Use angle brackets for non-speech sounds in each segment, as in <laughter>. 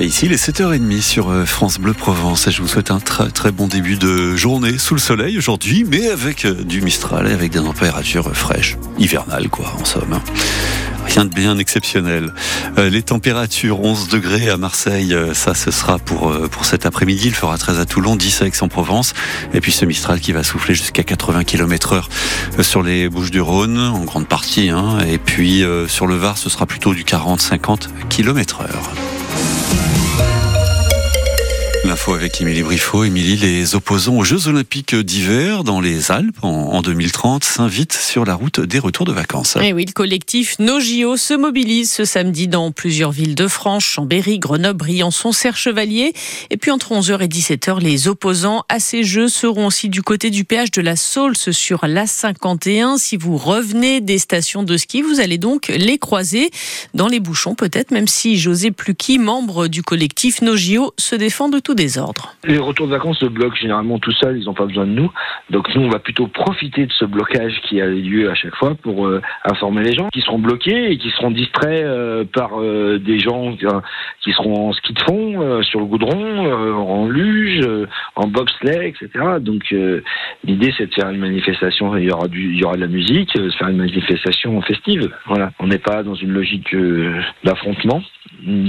Et ici, il est 7h30 sur euh, France Bleu Provence. Et je vous souhaite un très très bon début de journée sous le soleil aujourd'hui, mais avec euh, du Mistral et avec des températures fraîches, hivernales quoi, en somme. Hein. Rien de bien exceptionnel. Euh, les températures 11 degrés à Marseille, ça ce sera pour, pour cet après-midi. Il fera 13 à Toulon, 10 à Aix-en-Provence. Et puis ce Mistral qui va souffler jusqu'à 80 km heure sur les Bouches du Rhône, en grande partie. Hein. Et puis sur le Var, ce sera plutôt du 40-50 km heure. L'info avec Émilie Briffaut. Émilie, les opposants aux Jeux Olympiques d'hiver dans les Alpes en, 2030 s'invitent sur la route des retours de vacances. Et eh oui, le collectif NoJO se mobilise ce samedi dans plusieurs villes de France, Chambéry, Grenoble, Briançon, Serre-Chevalier. Et puis entre 11h et 17h, les opposants à ces Jeux seront aussi du côté du péage de la Saulce sur l'A51. Si vous revenez des stations de ski, vous allez donc les croiser dans les bouchons peut-être, même si José Plucky, membre du collectif NoJO, se défend de tout désordre. Les retours de vacances se bloquent généralement tout seuls, ils n'ont pas besoin de nous. Donc nous, on va plutôt profiter de ce blocage qui a lieu à chaque fois pour euh, informer les gens qui seront bloqués et qui seront distraits euh, par euh, des gens qui seront en ski de fond, sur le goudron, en luge, en bobsleigh, etc. Donc l'idée, c'est de faire une manifestation, il y aura, du, il y aura de la musique, de faire une manifestation festive. Voilà, on n'est pas dans une logique d'affrontement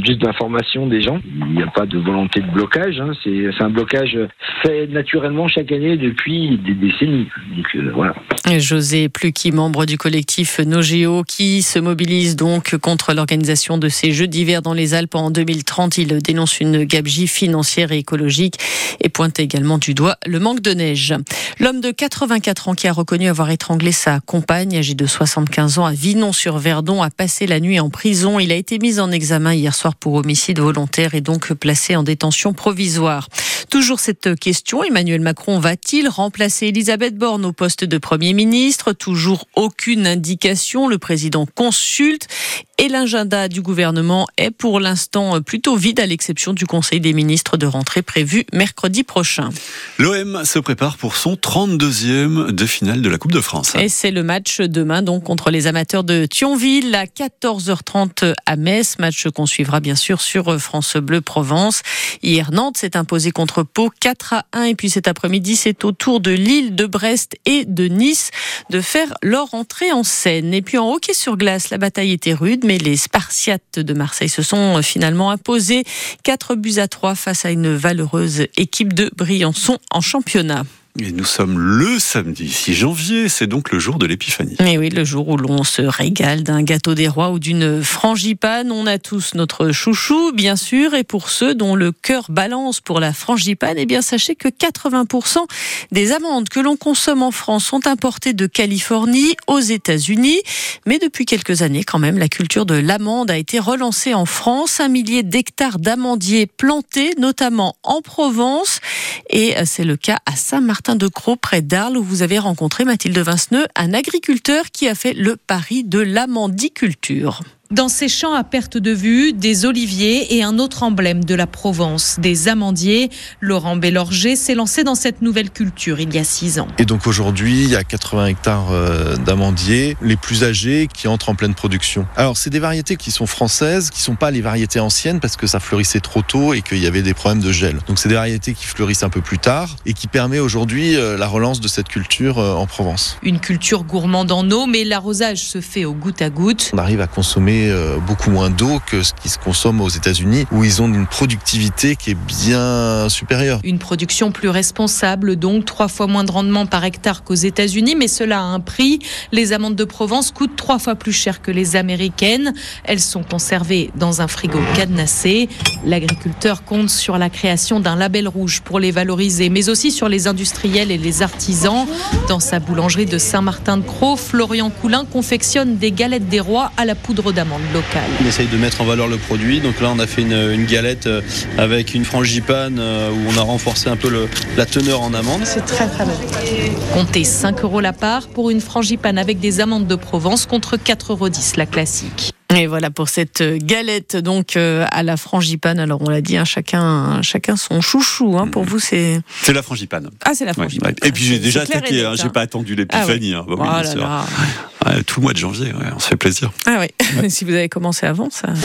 juste d'information des gens. Il n'y a pas de volonté de blocage. Hein. C'est un blocage fait naturellement chaque année depuis des décennies. Euh. José Plucky, membre du collectif NoGeo, qui se mobilise donc contre l'organisation de ces Jeux d'hiver dans les Alpes en 2030. Il dénonce une gabegie financière et écologique et pointe également du doigt le manque de neige. L'homme de 84 ans qui a reconnu avoir étranglé sa compagne, âgée de 75 ans, à Vinon-sur-Verdon, a passé la nuit en prison. Il a été mis en examen hier soir pour homicide volontaire et donc placé en détention provisoire. Toujours cette question, Emmanuel Macron va-t-il remplacer Elisabeth Borne au poste de Premier ministre? Toujours aucune indication. Le président consulte et l'agenda du gouvernement est pour l'instant plutôt vide à l'exception du Conseil des ministres de rentrée prévu mercredi prochain. L'OM se prépare pour son 32e de finale de la Coupe de France. Et c'est le match demain donc contre les amateurs de Thionville à 14h30 à Metz, match qu'on suivra bien sûr sur France Bleu Provence. Hier Nantes s'est imposé contre Pau 4 à 1 et puis cet après-midi c'est au tour de Lille, de Brest et de Nice de faire leur entrée en scène. Et puis en hockey sur glace, la bataille était rude mais les Spartiates de Marseille se sont finalement imposés 4 buts à 3 face à une valeureuse équipe de Briançon en championnat. Et nous sommes le samedi 6 janvier, c'est donc le jour de l'épiphanie. Mais oui, le jour où l'on se régale d'un gâteau des rois ou d'une frangipane. On a tous notre chouchou, bien sûr, et pour ceux dont le cœur balance pour la frangipane, eh bien sachez que 80% des amandes que l'on consomme en France sont importées de Californie aux États-Unis. Mais depuis quelques années, quand même, la culture de l'amande a été relancée en France. Un millier d'hectares d'amandiers plantés, notamment en Provence, et c'est le cas à Saint-Martin de Croix, près d'Arles, où vous avez rencontré Mathilde Vinceneux, un agriculteur qui a fait le pari de l'amandiculture. Dans ces champs à perte de vue, des oliviers et un autre emblème de la Provence, des amandiers. Laurent Bélorger s'est lancé dans cette nouvelle culture il y a six ans. Et donc aujourd'hui, il y a 80 hectares euh, d'amandiers, les plus âgés, qui entrent en pleine production. Alors c'est des variétés qui sont françaises, qui sont pas les variétés anciennes parce que ça fleurissait trop tôt et qu'il y avait des problèmes de gel. Donc c'est des variétés qui fleurissent un peu plus tard et qui permet aujourd'hui euh, la relance de cette culture euh, en Provence. Une culture gourmande en eau, mais l'arrosage se fait au goutte à goutte. On arrive à consommer euh, beaucoup moins d'eau que ce qui se consomme aux États-Unis, où ils ont une productivité qui est bien supérieure. Une production plus responsable, donc trois fois moins de rendement par hectare qu'aux États-Unis, mais cela a un prix. Les amandes de Provence coûtent trois fois plus cher que les américaines. Elles sont conservées dans un frigo cadenassé. L'agriculteur compte sur la création d'un label rouge pour les valoriser, mais aussi sur les industriels et les artisans. Dans sa boulangerie de Saint-Martin-de-Croix, Florian Coulin confectionne des galettes des rois à la poudre d'amande. On essaye de mettre en valeur le produit. Donc là, on a fait une, galette euh, avec une frangipane euh, où on a renforcé un peu la teneur en amande. C'est très très bon. Comptez 5 euros la part pour une frangipane avec des amandes de Provence contre 4,10 euros la classique. Et voilà pour cette galette donc euh, à la frangipane. Alors on l'a dit, hein, chacun, chacun son chouchou. Hein. Pour vous, c'est. C'est la frangipane. Ah, c'est la frangipane. Et puis j'ai déjà attaqué. Hein, j'ai pas attendu l'épiphanie. Ah, oui. Tout le mois de janvier, on se fait plaisir. Ah oui. <laughs> si vous avez commencé avant, ça.